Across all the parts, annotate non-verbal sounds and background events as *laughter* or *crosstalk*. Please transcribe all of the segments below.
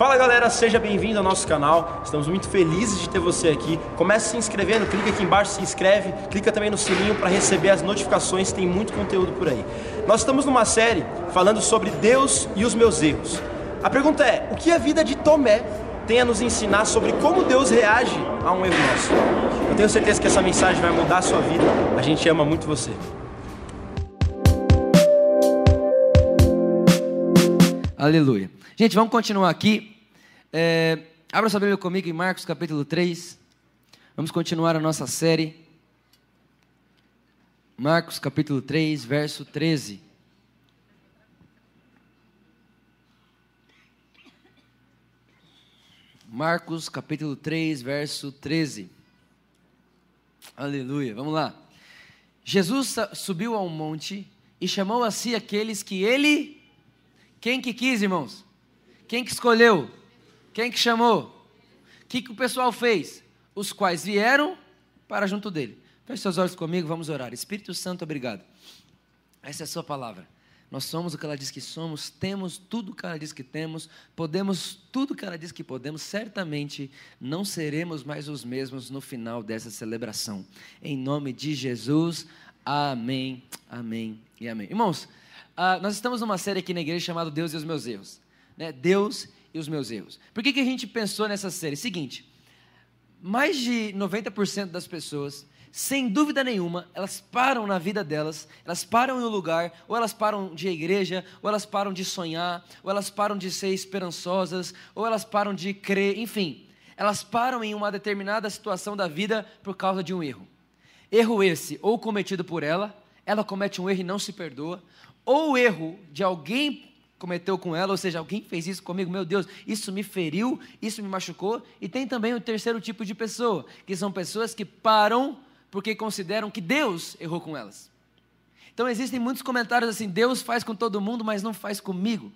Fala galera, seja bem-vindo ao nosso canal. Estamos muito felizes de ter você aqui. Comece se inscrevendo, clica aqui embaixo, se inscreve, clica também no sininho para receber as notificações, tem muito conteúdo por aí. Nós estamos numa série falando sobre Deus e os meus erros. A pergunta é: o que a vida de Tomé tem a nos ensinar sobre como Deus reage a um erro nosso? Eu tenho certeza que essa mensagem vai mudar a sua vida. A gente ama muito você. Aleluia. Gente, vamos continuar aqui. É, abra sua Bíblia comigo em Marcos capítulo 3. Vamos continuar a nossa série. Marcos capítulo 3, verso 13. Marcos capítulo 3, verso 13. Aleluia. Vamos lá. Jesus subiu a um monte e chamou a si aqueles que ele quem que quis, irmãos? Quem que escolheu? Quem que chamou? O que, que o pessoal fez? Os quais vieram para junto dele. Feche seus olhos comigo, vamos orar. Espírito Santo, obrigado. Essa é a sua palavra. Nós somos o que ela diz que somos, temos tudo o que ela diz que temos, podemos tudo o que ela diz que podemos, certamente não seremos mais os mesmos no final dessa celebração. Em nome de Jesus, amém, amém e amém. Irmãos, ah, nós estamos numa série aqui na igreja chamada Deus e os Meus Erros. Né? Deus e os Meus Erros. Por que, que a gente pensou nessa série? Seguinte, mais de 90% das pessoas, sem dúvida nenhuma, elas param na vida delas, elas param em um lugar, ou elas param de igreja, ou elas param de sonhar, ou elas param de ser esperançosas, ou elas param de crer, enfim, elas param em uma determinada situação da vida por causa de um erro. Erro esse, ou cometido por ela, ela comete um erro e não se perdoa, ou erro de alguém cometeu com ela, ou seja, alguém fez isso comigo, meu Deus, isso me feriu, isso me machucou, e tem também o terceiro tipo de pessoa, que são pessoas que param porque consideram que Deus errou com elas. Então existem muitos comentários assim: Deus faz com todo mundo, mas não faz comigo.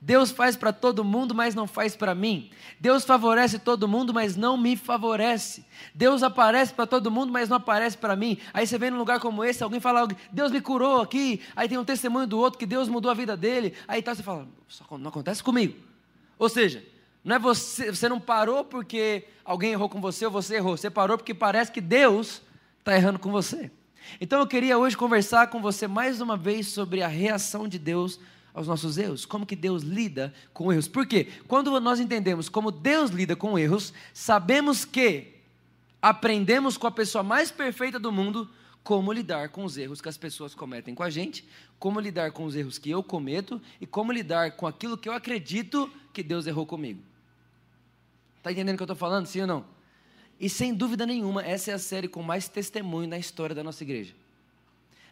Deus faz para todo mundo, mas não faz para mim. Deus favorece todo mundo, mas não me favorece. Deus aparece para todo mundo, mas não aparece para mim. Aí você vem num lugar como esse, alguém fala, Deus me curou aqui. Aí tem um testemunho do outro que Deus mudou a vida dele. Aí tá, você fala, não acontece comigo. Ou seja, não é você, você não parou porque alguém errou com você ou você errou. Você parou porque parece que Deus está errando com você. Então eu queria hoje conversar com você mais uma vez sobre a reação de Deus aos nossos erros, como que Deus lida com erros. Por quê? Quando nós entendemos como Deus lida com erros, sabemos que aprendemos com a pessoa mais perfeita do mundo como lidar com os erros que as pessoas cometem com a gente, como lidar com os erros que eu cometo e como lidar com aquilo que eu acredito que Deus errou comigo. Está entendendo o que eu estou falando, sim ou não? E sem dúvida nenhuma, essa é a série com mais testemunho na história da nossa igreja.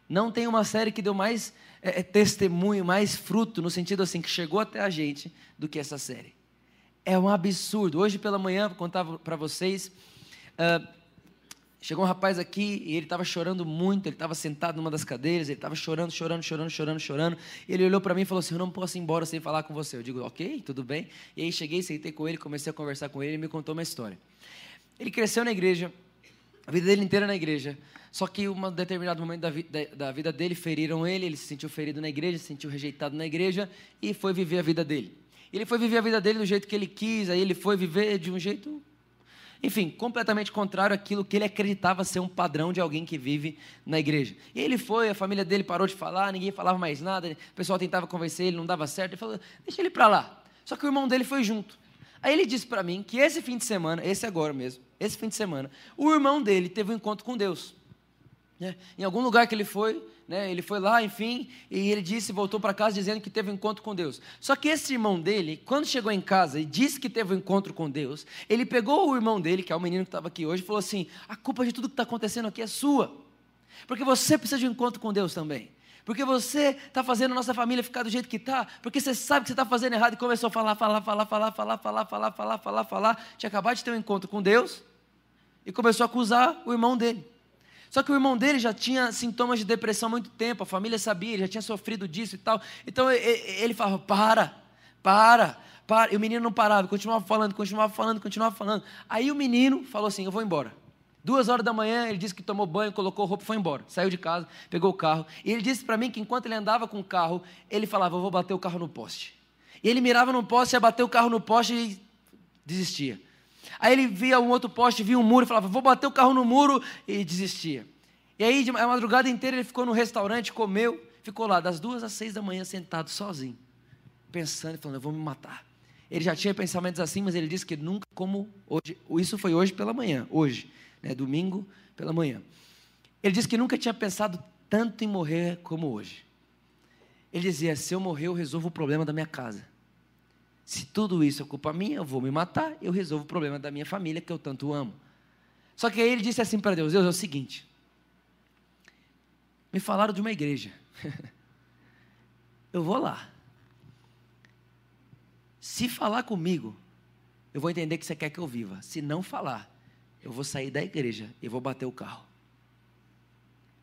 Não tem uma série que deu mais é, é, testemunho, mais fruto, no sentido assim, que chegou até a gente, do que essa série. É um absurdo. Hoje pela manhã, vou contar para vocês, uh, chegou um rapaz aqui e ele estava chorando muito, ele estava sentado numa das cadeiras, ele estava chorando, chorando, chorando, chorando, chorando. Ele olhou para mim e falou assim: Eu não posso ir embora sem falar com você. Eu digo: Ok, tudo bem. E aí cheguei, sentei com ele, comecei a conversar com ele e me contou uma história. Ele cresceu na igreja, a vida dele inteira na igreja. Só que um determinado momento da, vi, da, da, vida dele feriram ele, ele se sentiu ferido na igreja, se sentiu rejeitado na igreja e foi viver a vida dele. Ele foi viver a vida dele do jeito que ele quis, aí ele foi viver de um jeito, enfim, completamente contrário àquilo que ele acreditava ser um padrão de alguém que vive na igreja. E ele foi, a família dele parou de falar, ninguém falava mais nada, o pessoal tentava convencer ele, não dava certo, ele falou: deixa ele para lá. Só que o irmão dele foi junto. Aí ele disse para mim que esse fim de semana, esse agora mesmo, esse fim de semana, o irmão dele teve um encontro com Deus. Né? Em algum lugar que ele foi, né? ele foi lá, enfim, e ele disse, voltou para casa dizendo que teve um encontro com Deus. Só que esse irmão dele, quando chegou em casa e disse que teve um encontro com Deus, ele pegou o irmão dele, que é o menino que estava aqui hoje, e falou assim: a culpa de tudo que está acontecendo aqui é sua, porque você precisa de um encontro com Deus também. Porque você está fazendo a nossa família ficar do jeito que está, porque você sabe que você está fazendo errado e começou a falar, falar, falar, falar, falar, falar, falar, falar, falar, falar. Tinha acabado de ter um encontro com Deus e começou a acusar o irmão dele. Só que o irmão dele já tinha sintomas de depressão há muito tempo, a família sabia, ele já tinha sofrido disso e tal. Então ele falava: para, para, para. E o menino não parava, continuava falando, continuava falando, continuava falando. Aí o menino falou assim: eu vou embora. Duas horas da manhã, ele disse que tomou banho, colocou roupa foi embora. Saiu de casa, pegou o carro. E ele disse para mim que enquanto ele andava com o carro, ele falava: Eu vou bater o carro no poste. E ele mirava num poste, ia bater o carro no poste e desistia. Aí ele via um outro poste, via um muro e falava, vou bater o carro no muro e desistia. E aí, a madrugada inteira, ele ficou no restaurante, comeu, ficou lá das duas às seis da manhã sentado sozinho, pensando e falando, eu vou me matar. Ele já tinha pensamentos assim, mas ele disse que nunca como hoje. Isso foi hoje pela manhã, hoje, né, domingo pela manhã. Ele disse que nunca tinha pensado tanto em morrer como hoje. Ele dizia: se eu morrer, eu resolvo o problema da minha casa. Se tudo isso é culpa minha, eu vou me matar, eu resolvo o problema da minha família que eu tanto amo. Só que aí ele disse assim para Deus: Deus, é o seguinte. Me falaram de uma igreja. *laughs* eu vou lá. Se falar comigo, eu vou entender que você quer que eu viva. Se não falar, eu vou sair da igreja e vou bater o carro.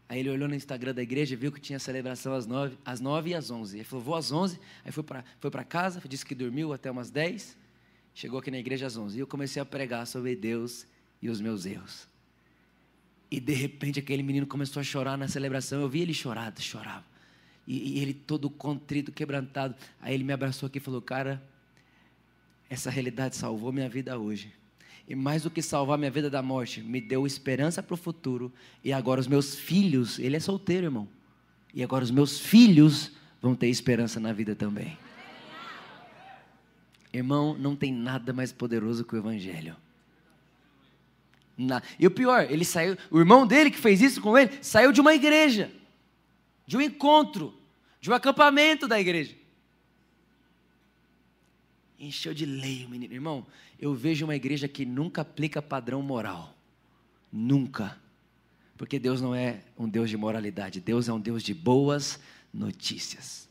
Aí ele olhou no Instagram da igreja, viu que tinha celebração às nove, às nove e às onze. Ele falou, vou às onze. Aí foi para foi casa, disse que dormiu até umas dez. Chegou aqui na igreja às onze. E eu comecei a pregar sobre Deus e os meus erros. E de repente aquele menino começou a chorar na celebração. Eu vi ele chorar, chorava. E, e ele todo contrito, quebrantado. Aí ele me abraçou aqui e falou: Cara, essa realidade salvou minha vida hoje. E mais do que salvar minha vida da morte, me deu esperança para o futuro. E agora os meus filhos, ele é solteiro, irmão. E agora os meus filhos vão ter esperança na vida também. Irmão, não tem nada mais poderoso que o Evangelho. Na... E o pior, ele saiu, o irmão dele que fez isso com ele, saiu de uma igreja, de um encontro, de um acampamento da igreja encheu de lei o menino. Irmão, eu vejo uma igreja que nunca aplica padrão moral. Nunca. Porque Deus não é um Deus de moralidade, Deus é um Deus de boas notícias.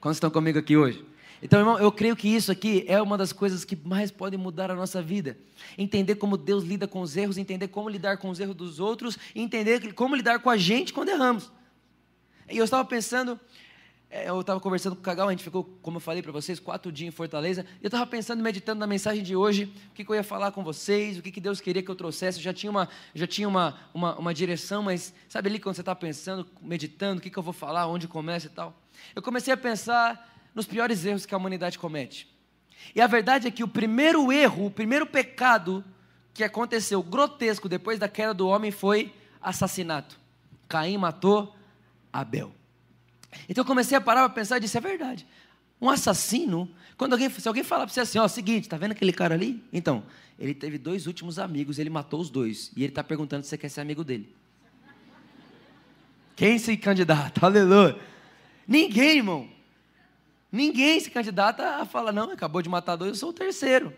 Quantos estão comigo aqui hoje? Então, irmão, eu creio que isso aqui é uma das coisas que mais podem mudar a nossa vida. Entender como Deus lida com os erros, entender como lidar com os erros dos outros, entender como lidar com a gente quando erramos. E eu estava pensando, eu estava conversando com o Cagal, a gente ficou, como eu falei para vocês, quatro dias em Fortaleza. E eu estava pensando, meditando na mensagem de hoje, o que, que, eu ia falar com vocês, o que, que Deus queria que eu trouxesse. Eu já tinha uma, já tinha uma, uma, uma direção, mas sabe ali quando você está pensando, meditando, o que, que eu vou falar, onde começa e tal. Eu comecei a pensar nos piores erros que a humanidade comete. E a verdade é que o primeiro erro, o primeiro pecado que aconteceu grotesco depois da queda do homem foi assassinato. Caim matou Abel. Então eu comecei a parar para pensar e disse: é verdade. Um assassino, quando alguém, se alguém falar para você assim, ó, seguinte, tá vendo aquele cara ali? Então, ele teve dois últimos amigos, ele matou os dois. E ele está perguntando se você quer ser amigo dele. Quem se candidata? *laughs* Aleluia. Ninguém, irmão. Ninguém se candidata a falar, não, acabou de matar dois, eu sou o terceiro.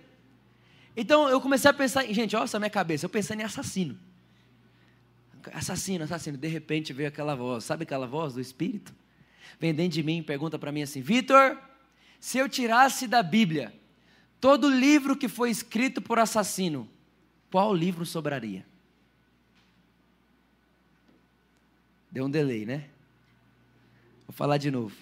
Então eu comecei a pensar, gente, olha essa minha cabeça, eu pensando em assassino. Assassino, assassino. De repente veio aquela voz, sabe aquela voz do Espírito? Vem dentro de mim e pergunta para mim assim: Vitor, se eu tirasse da Bíblia todo livro que foi escrito por assassino, qual livro sobraria? Deu um delay, né? Vou falar de novo.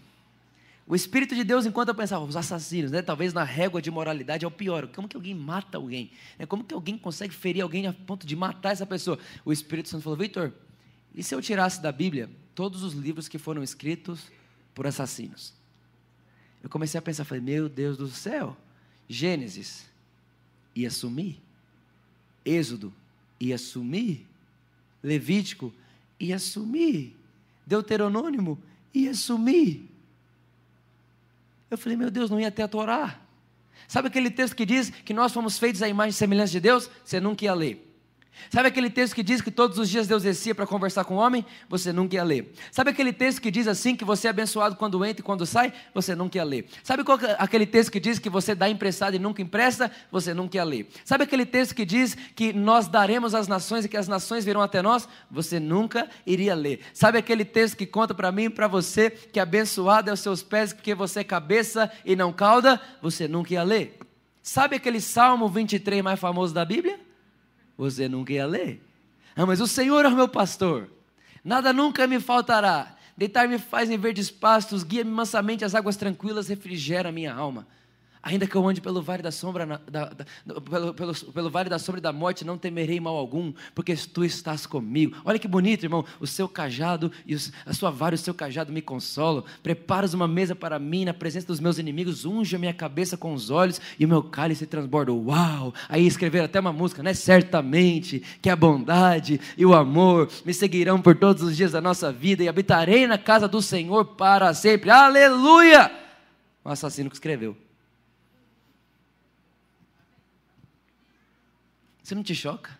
O Espírito de Deus, enquanto eu pensava, os assassinos, né? talvez na régua de moralidade é o pior. Como que alguém mata alguém? Né? Como que alguém consegue ferir alguém a ponto de matar essa pessoa? O Espírito Santo falou: Vitor, e se eu tirasse da Bíblia todos os livros que foram escritos por assassinos. Eu comecei a pensar, falei, meu Deus do céu, Gênesis ia sumir, Êxodo ia sumir, Levítico ia sumir, Deuteronômio ia sumir. Eu falei, meu Deus, não ia ter a Torá. Sabe aquele texto que diz que nós fomos feitos à imagem e semelhança de Deus? Você nunca ia ler. Sabe aquele texto que diz que todos os dias Deus descia para conversar com o homem? Você nunca ia ler. Sabe aquele texto que diz assim que você é abençoado quando entra e quando sai? Você nunca ia ler. Sabe qual, aquele texto que diz que você dá emprestado e nunca empresta? Você nunca ia ler. Sabe aquele texto que diz que nós daremos às nações e que as nações virão até nós? Você nunca iria ler. Sabe aquele texto que conta para mim e para você que abençoado é os seus pés porque você é cabeça e não cauda? Você nunca ia ler. Sabe aquele Salmo 23 mais famoso da Bíblia? Você nunca ia ler. Ah, mas o Senhor é o meu pastor, nada nunca me faltará. Deitar-me faz em verdes pastos, guia-me mansamente às águas tranquilas, refrigera a minha alma. Ainda que eu ande pelo vale da sombra, da, da, pelo, pelo, pelo, vale da sombra da morte, não temerei mal algum, porque tu estás comigo. Olha que bonito, irmão. O seu cajado e os, a sua vara o seu cajado me consolam. Preparas uma mesa para mim na presença dos meus inimigos, unge a minha cabeça com os olhos e o meu cálice transborda. Uau! Aí escrever até uma música, né? Certamente que a bondade e o amor me seguirão por todos os dias da nossa vida e habitarei na casa do Senhor para sempre. Aleluia! O assassino que escreveu. Isso não te choca?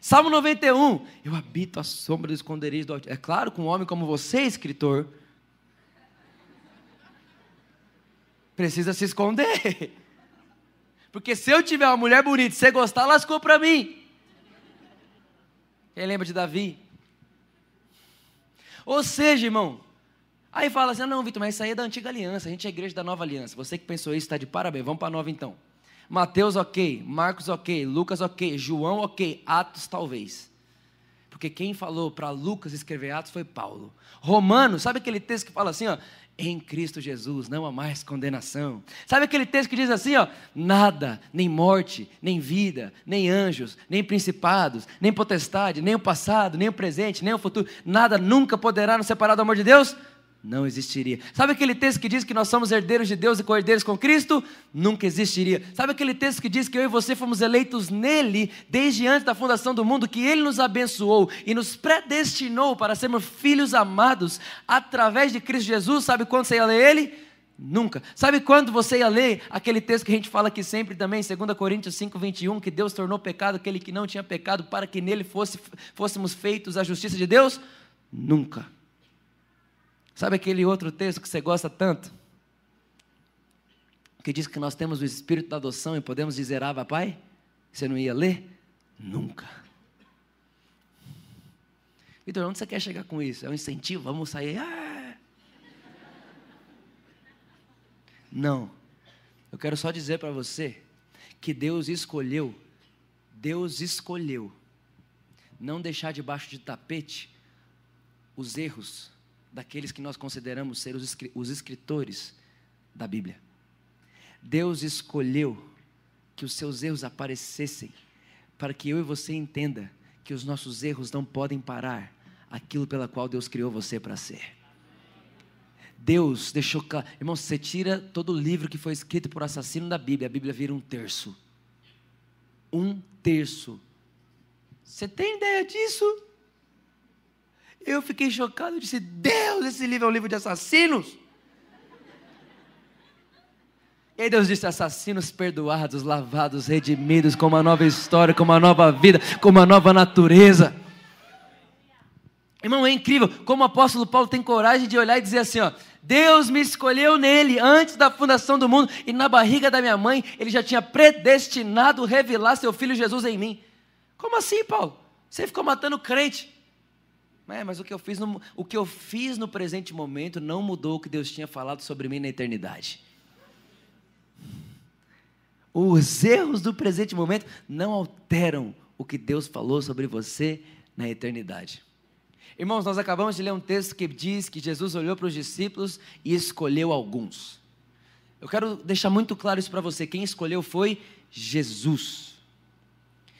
Salmo 91. Eu habito a sombra do esconderijo do. É claro, com um homem como você, escritor, precisa se esconder. Porque se eu tiver uma mulher bonita e você gostar, lascou para mim. Quem lembra de Davi? Ou seja, irmão, aí fala assim: não, Vitor, mas isso aí é da antiga aliança, a gente é igreja da nova aliança. Você que pensou isso está de parabéns, vamos para a nova então. Mateus, ok. Marcos, ok. Lucas, ok. João, ok. Atos, talvez. Porque quem falou para Lucas escrever Atos foi Paulo. Romanos, sabe aquele texto que fala assim, ó? Em Cristo Jesus não há mais condenação. Sabe aquele texto que diz assim, ó? Nada, nem morte, nem vida, nem anjos, nem principados, nem potestade, nem o passado, nem o presente, nem o futuro, nada nunca poderá nos separar do amor de Deus? Não existiria. Sabe aquele texto que diz que nós somos herdeiros de Deus e co-herdeiros com Cristo? Nunca existiria. Sabe aquele texto que diz que eu e você fomos eleitos nele desde antes da fundação do mundo, que ele nos abençoou e nos predestinou para sermos filhos amados através de Cristo Jesus? Sabe quando você ia ler ele? Nunca. Sabe quando você ia ler aquele texto que a gente fala aqui sempre também, 2 Coríntios 5, 21, que Deus tornou pecado aquele que não tinha pecado para que nele fosse, fôssemos feitos a justiça de Deus? Nunca. Sabe aquele outro texto que você gosta tanto? Que diz que nós temos o espírito da adoção e podemos dizer Abba Pai? Você não ia ler? Nunca. Vitor, onde você quer chegar com isso? É um incentivo? Vamos sair. Ah! Não. Eu quero só dizer para você que Deus escolheu, Deus escolheu não deixar debaixo de tapete os erros daqueles que nós consideramos ser os escritores da Bíblia. Deus escolheu que os seus erros aparecessem para que eu e você entenda que os nossos erros não podem parar aquilo pela qual Deus criou você para ser. Deus deixou claro, irmão, você tira todo o livro que foi escrito por assassino da Bíblia, a Bíblia vira um terço. Um terço. Você tem ideia disso? Eu fiquei chocado, eu disse: Deus, esse livro é um livro de assassinos. E Deus disse: assassinos perdoados, lavados, redimidos, com uma nova história, com uma nova vida, com uma nova natureza. Irmão, é incrível como o apóstolo Paulo tem coragem de olhar e dizer assim: ó, Deus me escolheu nele antes da fundação do mundo, e na barriga da minha mãe ele já tinha predestinado revelar seu filho Jesus em mim. Como assim, Paulo? Você ficou matando crente. É, mas o que, eu fiz no, o que eu fiz no presente momento não mudou o que Deus tinha falado sobre mim na eternidade. Os erros do presente momento não alteram o que Deus falou sobre você na eternidade. Irmãos, nós acabamos de ler um texto que diz que Jesus olhou para os discípulos e escolheu alguns. Eu quero deixar muito claro isso para você: quem escolheu foi Jesus.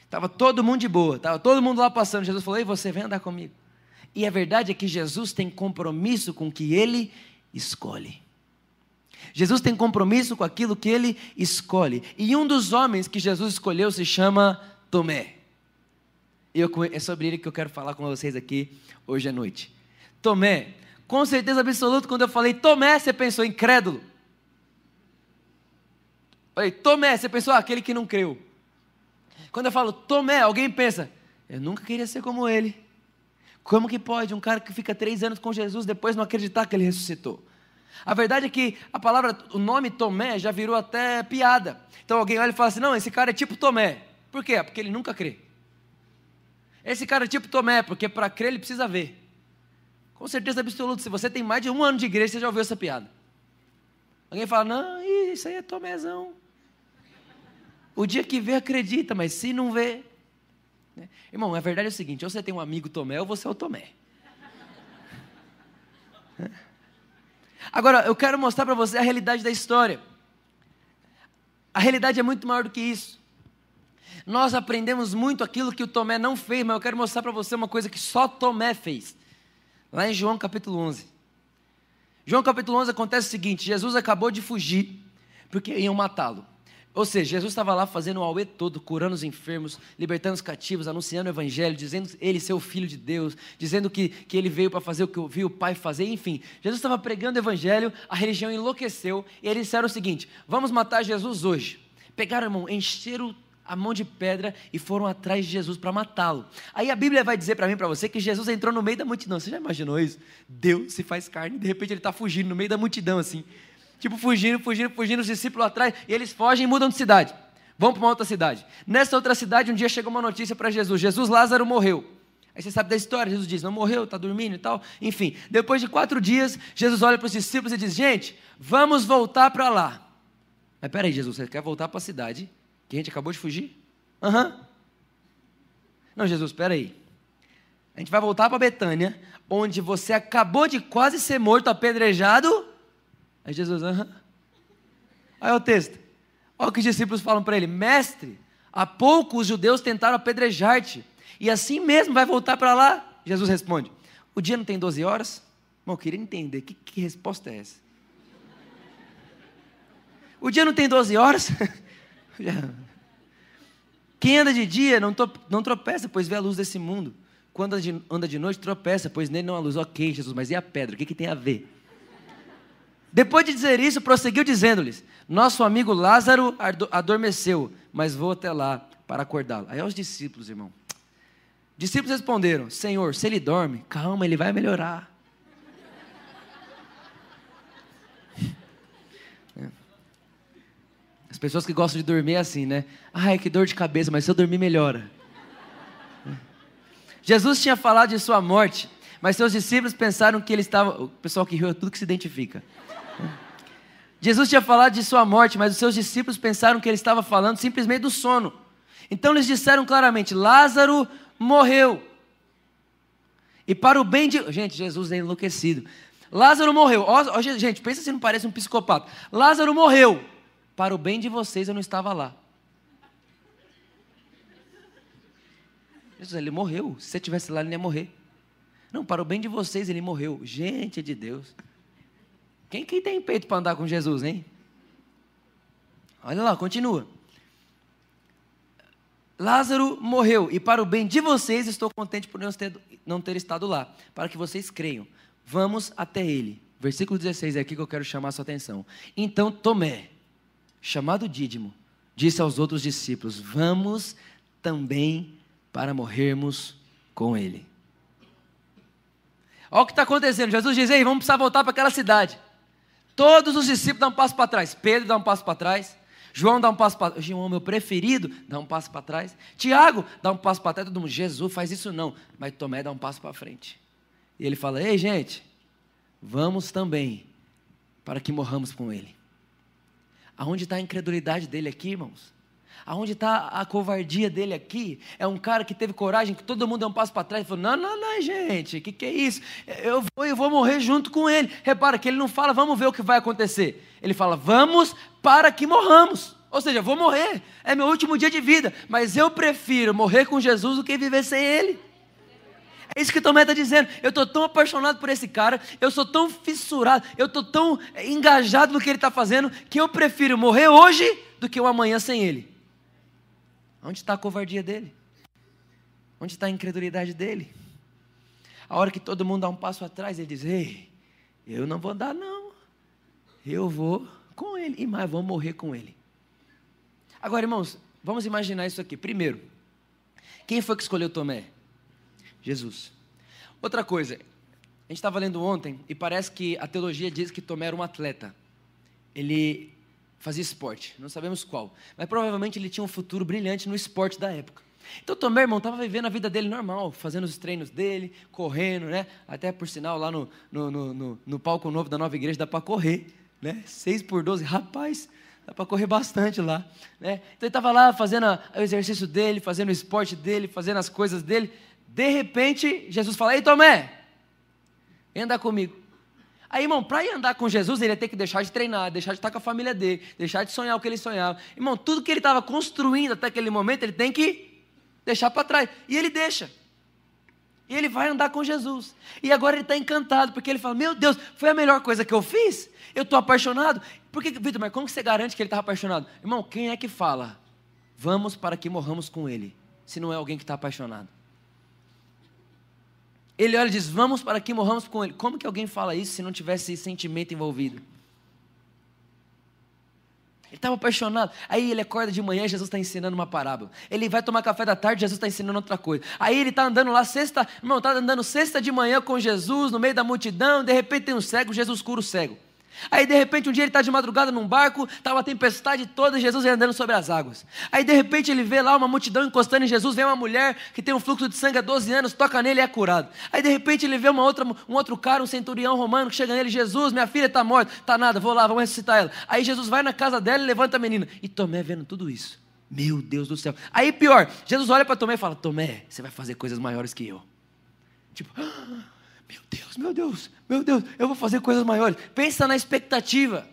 Estava todo mundo de boa, estava todo mundo lá passando. Jesus falou: Ei, você vem andar comigo. E a verdade é que Jesus tem compromisso com o que ele escolhe. Jesus tem compromisso com aquilo que ele escolhe. E um dos homens que Jesus escolheu se chama Tomé. E é sobre ele que eu quero falar com vocês aqui hoje à noite. Tomé, com certeza absoluta, quando eu falei Tomé, você pensou incrédulo. Falei, Tomé, você pensou ah, aquele que não creu. Quando eu falo Tomé, alguém pensa, eu nunca queria ser como ele. Como que pode um cara que fica três anos com Jesus depois não acreditar que ele ressuscitou? A verdade é que a palavra, o nome Tomé já virou até piada. Então alguém olha e fala assim: não, esse cara é tipo Tomé. Por quê? Porque ele nunca crê. Esse cara é tipo Tomé, porque para crer ele precisa ver. Com certeza absoluta, se você tem mais de um ano de igreja, você já ouviu essa piada. Alguém fala: não, isso aí é Tomézão. O dia que vê, acredita, mas se não vê, né? Irmão, a verdade é o seguinte: ou você tem um amigo Tomé ou você é o Tomé. Agora, eu quero mostrar para você a realidade da história. A realidade é muito maior do que isso. Nós aprendemos muito aquilo que o Tomé não fez, mas eu quero mostrar para você uma coisa que só Tomé fez. Lá em João capítulo 11. João capítulo 11 acontece o seguinte: Jesus acabou de fugir, porque iam matá-lo. Ou seja, Jesus estava lá fazendo o auê todo, curando os enfermos, libertando os cativos, anunciando o evangelho, dizendo ele ser o filho de Deus, dizendo que, que ele veio para fazer o que viu o Pai fazer, enfim. Jesus estava pregando o evangelho, a religião enlouqueceu, e eles disseram o seguinte: vamos matar Jesus hoje. Pegaram a mão, encheram a mão de pedra e foram atrás de Jesus para matá-lo. Aí a Bíblia vai dizer para mim, para você, que Jesus entrou no meio da multidão. Você já imaginou isso? Deus se faz carne, de repente ele está fugindo no meio da multidão assim. Tipo, fugindo, fugindo, fugindo, os discípulos atrás, e eles fogem e mudam de cidade. Vão para uma outra cidade. Nessa outra cidade, um dia chegou uma notícia para Jesus: Jesus Lázaro morreu. Aí você sabe da história, Jesus diz, não morreu, está dormindo e tal. Enfim, depois de quatro dias, Jesus olha para os discípulos e diz: Gente, vamos voltar para lá. Mas peraí, Jesus, você quer voltar para a cidade que a gente acabou de fugir? Aham. Uhum. Não, Jesus, espera aí. A gente vai voltar para Betânia, onde você acabou de quase ser morto, apedrejado. Aí Jesus, aham. Uhum. O texto. Olha o que os discípulos falam para ele: Mestre, há pouco os judeus tentaram apedrejar-te, e assim mesmo vai voltar para lá? Jesus responde: O dia não tem 12 horas? Bom, eu queria entender, que, que resposta é essa? O dia não tem 12 horas? *laughs* Quem anda de dia não, não tropeça, pois vê a luz desse mundo. Quando anda de, anda de noite, tropeça, pois nele não há luz. Ok, Jesus, mas e a pedra? O que, que tem a ver? Depois de dizer isso, prosseguiu dizendo-lhes: Nosso amigo Lázaro adormeceu, mas vou até lá para acordá-lo. Aí aos discípulos, irmão. Discípulos responderam: Senhor, se ele dorme, calma, ele vai melhorar. *laughs* As pessoas que gostam de dormir é assim, né? Ai, que dor de cabeça, mas se eu dormir, melhora. Jesus tinha falado de sua morte, mas seus discípulos pensaram que ele estava. O pessoal que riu é tudo que se identifica. Jesus tinha falado de sua morte, mas os seus discípulos pensaram que ele estava falando simplesmente do sono. Então eles disseram claramente: Lázaro morreu. E para o bem de. Gente, Jesus é enlouquecido. Lázaro morreu. Gente, pensa se não parece um psicopata. Lázaro morreu. Para o bem de vocês, eu não estava lá. Jesus, ele morreu. Se você estivesse lá, ele ia morrer. Não, para o bem de vocês, ele morreu. Gente de Deus. Quem, quem tem peito para andar com Jesus, hein? Olha lá, continua. Lázaro morreu, e para o bem de vocês, estou contente por não ter, não ter estado lá, para que vocês creiam. Vamos até ele. Versículo 16 é aqui que eu quero chamar a sua atenção. Então Tomé, chamado Dídimo, disse aos outros discípulos: Vamos também para morrermos com ele. Olha o que está acontecendo. Jesus diz: Ei, vamos precisar voltar para aquela cidade. Todos os discípulos dão um passo para trás. Pedro dá um passo para trás. João dá um passo para trás. João, meu preferido, dá um passo para trás. Tiago dá um passo para trás. Todo mundo, Jesus, faz isso não. Mas Tomé dá um passo para frente. E ele fala: Ei, gente, vamos também para que morramos com ele. Aonde está a incredulidade dele aqui, irmãos? Aonde está a covardia dele aqui? É um cara que teve coragem, que todo mundo deu um passo para trás e falou: Não, não, não, gente, o que, que é isso? Eu vou, eu vou morrer junto com ele. Repara que ele não fala, vamos ver o que vai acontecer. Ele fala, vamos para que morramos. Ou seja, vou morrer, é meu último dia de vida, mas eu prefiro morrer com Jesus do que viver sem ele. É isso que Tomé está dizendo. Eu estou tão apaixonado por esse cara, eu sou tão fissurado, eu estou tão engajado no que ele está fazendo, que eu prefiro morrer hoje do que o amanhã sem ele. Onde está a covardia dele? Onde está a incredulidade dele? A hora que todo mundo dá um passo atrás, ele diz: Ei, eu não vou dar, não. Eu vou com ele, e mais, vou morrer com ele. Agora, irmãos, vamos imaginar isso aqui. Primeiro, quem foi que escolheu Tomé? Jesus. Outra coisa, a gente estava lendo ontem e parece que a teologia diz que Tomé era um atleta. Ele fazia esporte, não sabemos qual, mas provavelmente ele tinha um futuro brilhante no esporte da época. Então Tomé, irmão, estava vivendo a vida dele normal, fazendo os treinos dele, correndo, né? Até por sinal, lá no, no, no, no palco novo da nova igreja dá para correr, né? 6 por 12, rapaz, dá para correr bastante lá, né? Então ele estava lá fazendo o exercício dele, fazendo o esporte dele, fazendo as coisas dele. De repente, Jesus fala: Ei, Tomé, vem andar comigo. Aí, irmão, para ir andar com Jesus, ele ia ter que deixar de treinar, deixar de estar com a família dele, deixar de sonhar o que ele sonhava. Irmão, tudo que ele estava construindo até aquele momento, ele tem que deixar para trás. E ele deixa. E ele vai andar com Jesus. E agora ele está encantado, porque ele fala: Meu Deus, foi a melhor coisa que eu fiz? Eu estou apaixonado. Por que, Vitor, mas como você garante que ele estava apaixonado? Irmão, quem é que fala? Vamos para que morramos com ele, se não é alguém que está apaixonado. Ele olha e diz: Vamos para que morramos com ele. Como que alguém fala isso se não tivesse sentimento envolvido? Ele estava apaixonado. Aí ele acorda de manhã, Jesus está ensinando uma parábola. Ele vai tomar café da tarde, Jesus está ensinando outra coisa. Aí ele está andando lá sexta, irmão, está andando sexta de manhã com Jesus, no meio da multidão, de repente tem um cego, Jesus cura o cego. Aí de repente um dia ele está de madrugada num barco, estava uma tempestade toda, Jesus vem andando sobre as águas. Aí de repente ele vê lá uma multidão encostando em Jesus, vê uma mulher que tem um fluxo de sangue há 12 anos, toca nele e é curado. Aí de repente ele vê uma outra, um outro cara, um centurião romano, que chega nele, Jesus, minha filha está morta, está nada, vou lá, vamos ressuscitar ela. Aí Jesus vai na casa dela e levanta a menina. E Tomé vendo tudo isso. Meu Deus do céu. Aí pior, Jesus olha para Tomé e fala: Tomé, você vai fazer coisas maiores que eu. Tipo, *gasps* ah, meu Deus, meu Deus, meu Deus, eu vou fazer coisas maiores. Pensa na expectativa.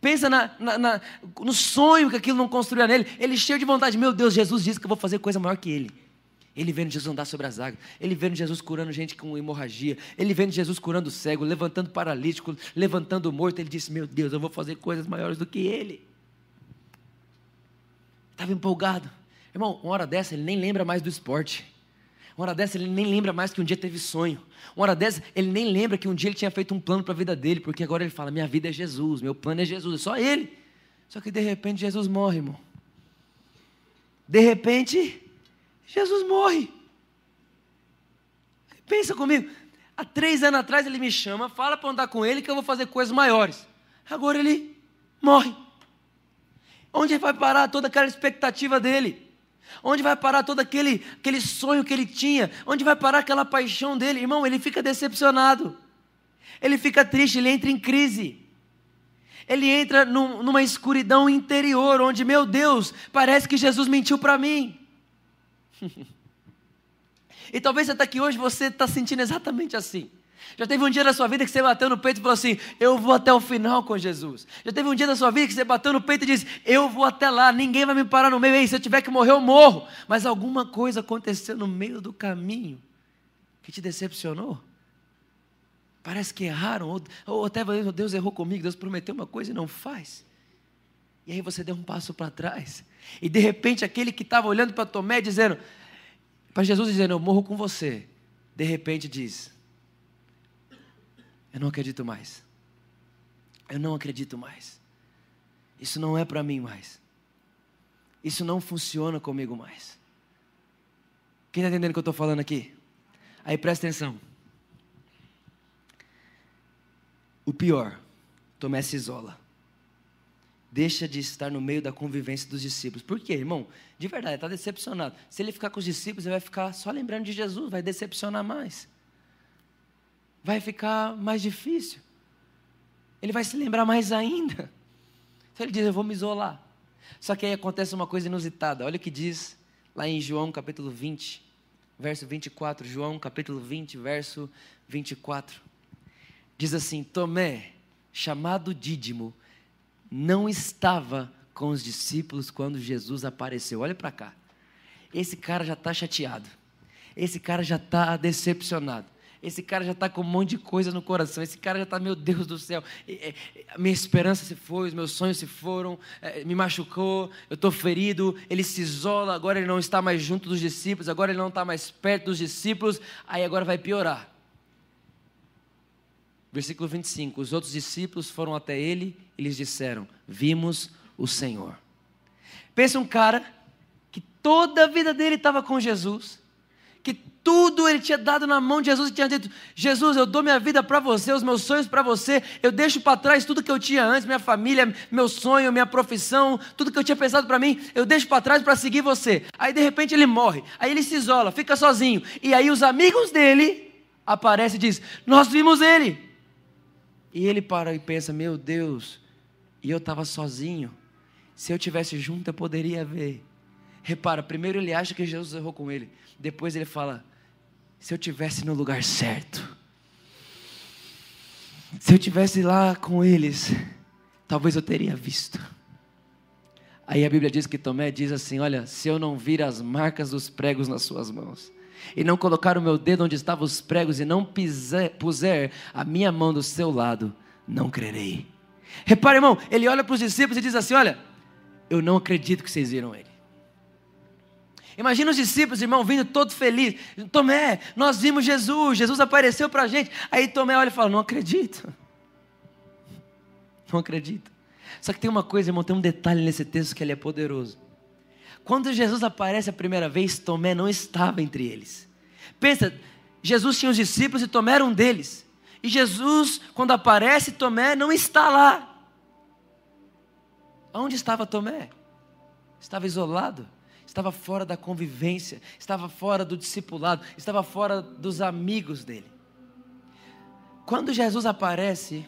Pensa na, na, na, no sonho que aquilo não construía nele. Ele cheio de vontade. Meu Deus, Jesus disse que eu vou fazer coisa maior que ele. Ele vendo Jesus andar sobre as águas. Ele vendo Jesus curando gente com hemorragia. Ele vendo Jesus curando cego, levantando paralítico, levantando morto. Ele disse: Meu Deus, eu vou fazer coisas maiores do que ele. Estava empolgado. Irmão, uma hora dessa ele nem lembra mais do esporte. Uma hora dessa ele nem lembra mais que um dia teve sonho. Uma hora dessa ele nem lembra que um dia ele tinha feito um plano para a vida dele, porque agora ele fala: minha vida é Jesus, meu plano é Jesus, é só ele. Só que de repente Jesus morre, irmão. De repente, Jesus morre. Pensa comigo. Há três anos atrás ele me chama, fala para andar com ele que eu vou fazer coisas maiores. Agora ele morre. Onde vai parar toda aquela expectativa dele? Onde vai parar todo aquele, aquele sonho que ele tinha? Onde vai parar aquela paixão dele? Irmão, ele fica decepcionado. Ele fica triste, ele entra em crise. Ele entra num, numa escuridão interior, onde, meu Deus, parece que Jesus mentiu para mim. *laughs* e talvez você está aqui hoje, você está sentindo exatamente assim. Já teve um dia na sua vida que você bateu no peito e falou assim: Eu vou até o final com Jesus. Já teve um dia na sua vida que você bateu no peito e disse: Eu vou até lá, ninguém vai me parar no meio. Ei, se eu tiver que morrer, eu morro. Mas alguma coisa aconteceu no meio do caminho que te decepcionou. Parece que erraram, ou, ou até Deus errou comigo, Deus prometeu uma coisa e não faz. E aí você deu um passo para trás. E de repente aquele que estava olhando para Tomé dizendo, para Jesus dizendo, eu morro com você. De repente diz, eu não acredito mais. Eu não acredito mais. Isso não é para mim mais. Isso não funciona comigo mais. Quem está entendendo o que eu estou falando aqui? Aí presta atenção. O pior, Tomé se isola. Deixa de estar no meio da convivência dos discípulos. Por quê, irmão? De verdade, está decepcionado. Se ele ficar com os discípulos, ele vai ficar só lembrando de Jesus, vai decepcionar mais vai ficar mais difícil. Ele vai se lembrar mais ainda. Então ele diz: Eu vou me isolar. Só que aí acontece uma coisa inusitada. Olha o que diz lá em João capítulo 20, verso 24. João capítulo 20, verso 24. Diz assim: Tomé, chamado Dídimo, não estava com os discípulos quando Jesus apareceu. Olha para cá. Esse cara já está chateado. Esse cara já está decepcionado. Esse cara já está com um monte de coisa no coração. Esse cara já está, meu Deus do céu. Minha esperança se foi, os meus sonhos se foram, é, me machucou, eu estou ferido. Ele se isola, agora ele não está mais junto dos discípulos, agora ele não está mais perto dos discípulos. Aí agora vai piorar. Versículo 25: Os outros discípulos foram até ele e lhes disseram: Vimos o Senhor. Pensa um cara que toda a vida dele estava com Jesus que tudo ele tinha dado na mão de Jesus e tinha dito: Jesus, eu dou minha vida para você, os meus sonhos para você, eu deixo para trás tudo que eu tinha antes, minha família, meu sonho, minha profissão, tudo que eu tinha pensado para mim, eu deixo para trás para seguir você. Aí de repente ele morre, aí ele se isola, fica sozinho, e aí os amigos dele aparecem e diz: Nós vimos ele. E ele para e pensa: Meu Deus, e eu estava sozinho. Se eu tivesse junto, eu poderia ver. Repara, primeiro ele acha que Jesus errou com ele. Depois ele fala: se eu tivesse no lugar certo. Se eu tivesse lá com eles, talvez eu teria visto. Aí a Bíblia diz que Tomé diz assim: Olha, se eu não vir as marcas dos pregos nas suas mãos, e não colocar o meu dedo onde estavam os pregos, e não piser, puser a minha mão do seu lado, não crerei. Repare, irmão, ele olha para os discípulos e diz assim: Olha, eu não acredito que vocês viram ele. Imagina os discípulos, irmão, vindo todo feliz. Tomé, nós vimos Jesus, Jesus apareceu para a gente. Aí Tomé olha e fala: Não acredito. *laughs* Não acredito. Só que tem uma coisa, irmão, tem um detalhe nesse texto que ele é poderoso. Quando Jesus aparece a primeira vez, Tomé não estava entre eles. Pensa, Jesus tinha os discípulos e Tomé era um deles. E Jesus, quando aparece, Tomé não está lá. Onde estava Tomé? Estava isolado, estava fora da convivência, estava fora do discipulado, estava fora dos amigos dele. Quando Jesus aparece,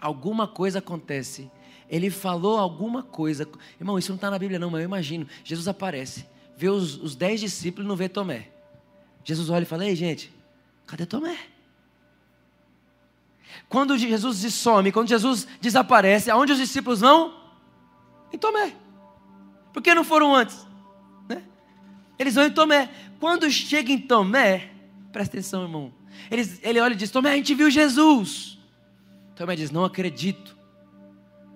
alguma coisa acontece ele falou alguma coisa. Irmão, isso não está na Bíblia, não, mas eu imagino. Jesus aparece, vê os, os dez discípulos e não vê Tomé. Jesus olha e fala: Ei, gente, cadê Tomé? Quando Jesus se some, quando Jesus desaparece, aonde os discípulos vão? Em Tomé. Por que não foram antes? Eles vão em Tomé. Quando chega em Tomé, presta atenção, irmão. Eles, ele olha e diz: Tomé, a gente viu Jesus. Tomé diz: Não acredito.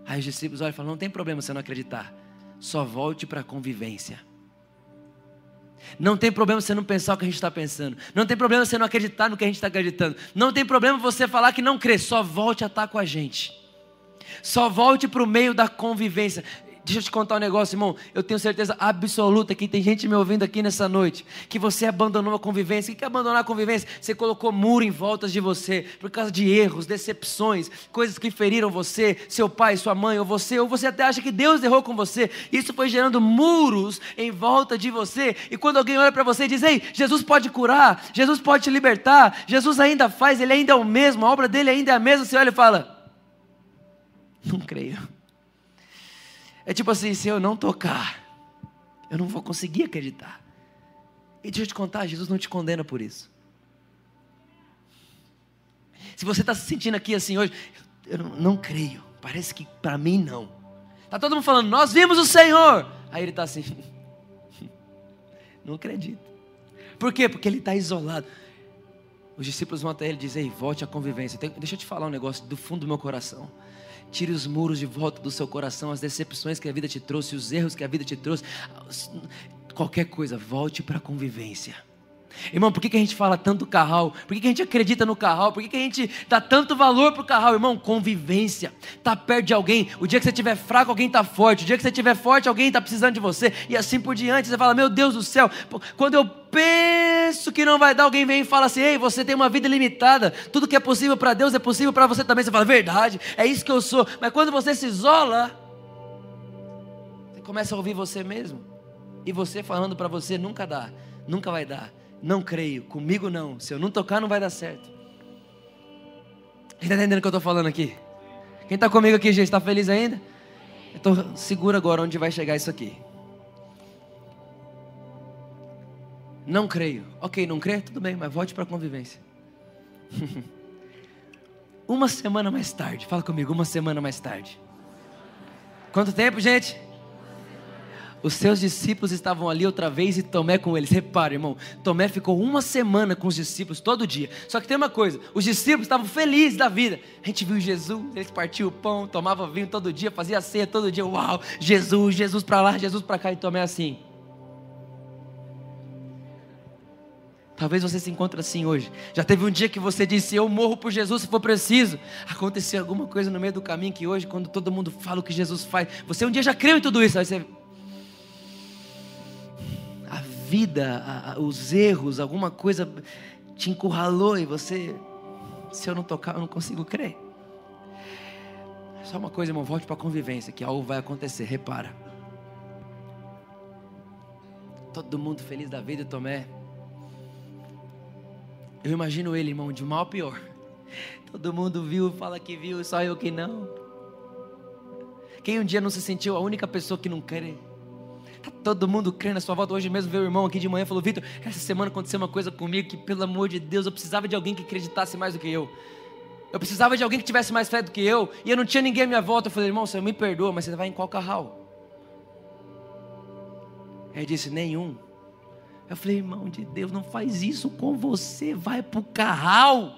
Aí os discípulos olham e falam: não tem problema você não acreditar, só volte para a convivência. Não tem problema você não pensar o que a gente está pensando. Não tem problema você não acreditar no que a gente está acreditando. Não tem problema você falar que não crê. Só volte a estar com a gente. Só volte para o meio da convivência. Deixa eu te contar um negócio, irmão. Eu tenho certeza absoluta que tem gente me ouvindo aqui nessa noite que você abandonou a convivência. O que é abandonar a convivência? Você colocou muro em volta de você por causa de erros, decepções, coisas que feriram você, seu pai, sua mãe ou você, ou você até acha que Deus errou com você. Isso foi gerando muros em volta de você. E quando alguém olha para você e diz: Ei, Jesus pode curar, Jesus pode te libertar, Jesus ainda faz, ele ainda é o mesmo, a obra dele ainda é a mesma. Você olha e fala: Não creio. É tipo assim: se eu não tocar, eu não vou conseguir acreditar. E deixa eu te contar: Jesus não te condena por isso. Se você está se sentindo aqui assim hoje, eu não, não creio, parece que para mim não. Está todo mundo falando, nós vimos o Senhor. Aí ele está assim, *laughs* não acredito. Por quê? Porque ele está isolado. Os discípulos vão até ele e dizem, volte à convivência. Deixa eu te falar um negócio do fundo do meu coração. Tire os muros de volta do seu coração, as decepções que a vida te trouxe, os erros que a vida te trouxe. Qualquer coisa, volte para a convivência. Irmão, por que, que a gente fala tanto carral? Por que, que a gente acredita no carral? Por que, que a gente dá tanto valor para o carral? Irmão, convivência. Tá perto de alguém. O dia que você estiver fraco, alguém está forte. O dia que você estiver forte, alguém está precisando de você. E assim por diante. Você fala, meu Deus do céu. Quando eu penso que não vai dar, alguém vem e fala assim: Ei, você tem uma vida limitada. Tudo que é possível para Deus é possível para você também. Você fala, verdade, é isso que eu sou. Mas quando você se isola, você começa a ouvir você mesmo. E você falando para você: nunca dá, nunca vai dar não creio, comigo não. Se eu não tocar, não vai dar certo. Quem está entendendo o que eu estou falando aqui? Quem está comigo aqui, gente, está feliz ainda? Então segura agora onde vai chegar isso aqui. Não creio. Ok, não crê? Tudo bem, mas volte para a convivência. *laughs* uma semana mais tarde, fala comigo, uma semana mais tarde. Quanto tempo, gente? Os seus discípulos estavam ali outra vez e Tomé com eles. Repare, irmão, Tomé ficou uma semana com os discípulos todo dia. Só que tem uma coisa: os discípulos estavam felizes da vida. A gente viu Jesus, eles partiam o pão, tomava vinho todo dia, fazia ceia todo dia. Uau, Jesus, Jesus para lá, Jesus para cá. E Tomé assim. Talvez você se encontre assim hoje. Já teve um dia que você disse: Eu morro por Jesus se for preciso. Aconteceu alguma coisa no meio do caminho que hoje, quando todo mundo fala o que Jesus faz, você um dia já creu em tudo isso. Aí você vida, a, a, os erros, alguma coisa te encurralou e você, se eu não tocar, eu não consigo crer. Só uma coisa, irmão, volte para a convivência, que algo vai acontecer, repara. Todo mundo feliz da vida, Tomé. Eu imagino ele, irmão, de mal a pior. Todo mundo viu, fala que viu, só eu que não. Quem um dia não se sentiu a única pessoa que não crê? Todo mundo crendo na sua volta. Hoje mesmo veio o irmão aqui de manhã e falou: Vitor, essa semana aconteceu uma coisa comigo que, pelo amor de Deus, eu precisava de alguém que acreditasse mais do que eu. Eu precisava de alguém que tivesse mais fé do que eu. E eu não tinha ninguém à minha volta. Eu falei, irmão, você me perdoa, mas você vai em qual carral? Ele disse, nenhum. Eu falei, irmão de Deus, não faz isso com você, vai para o carral.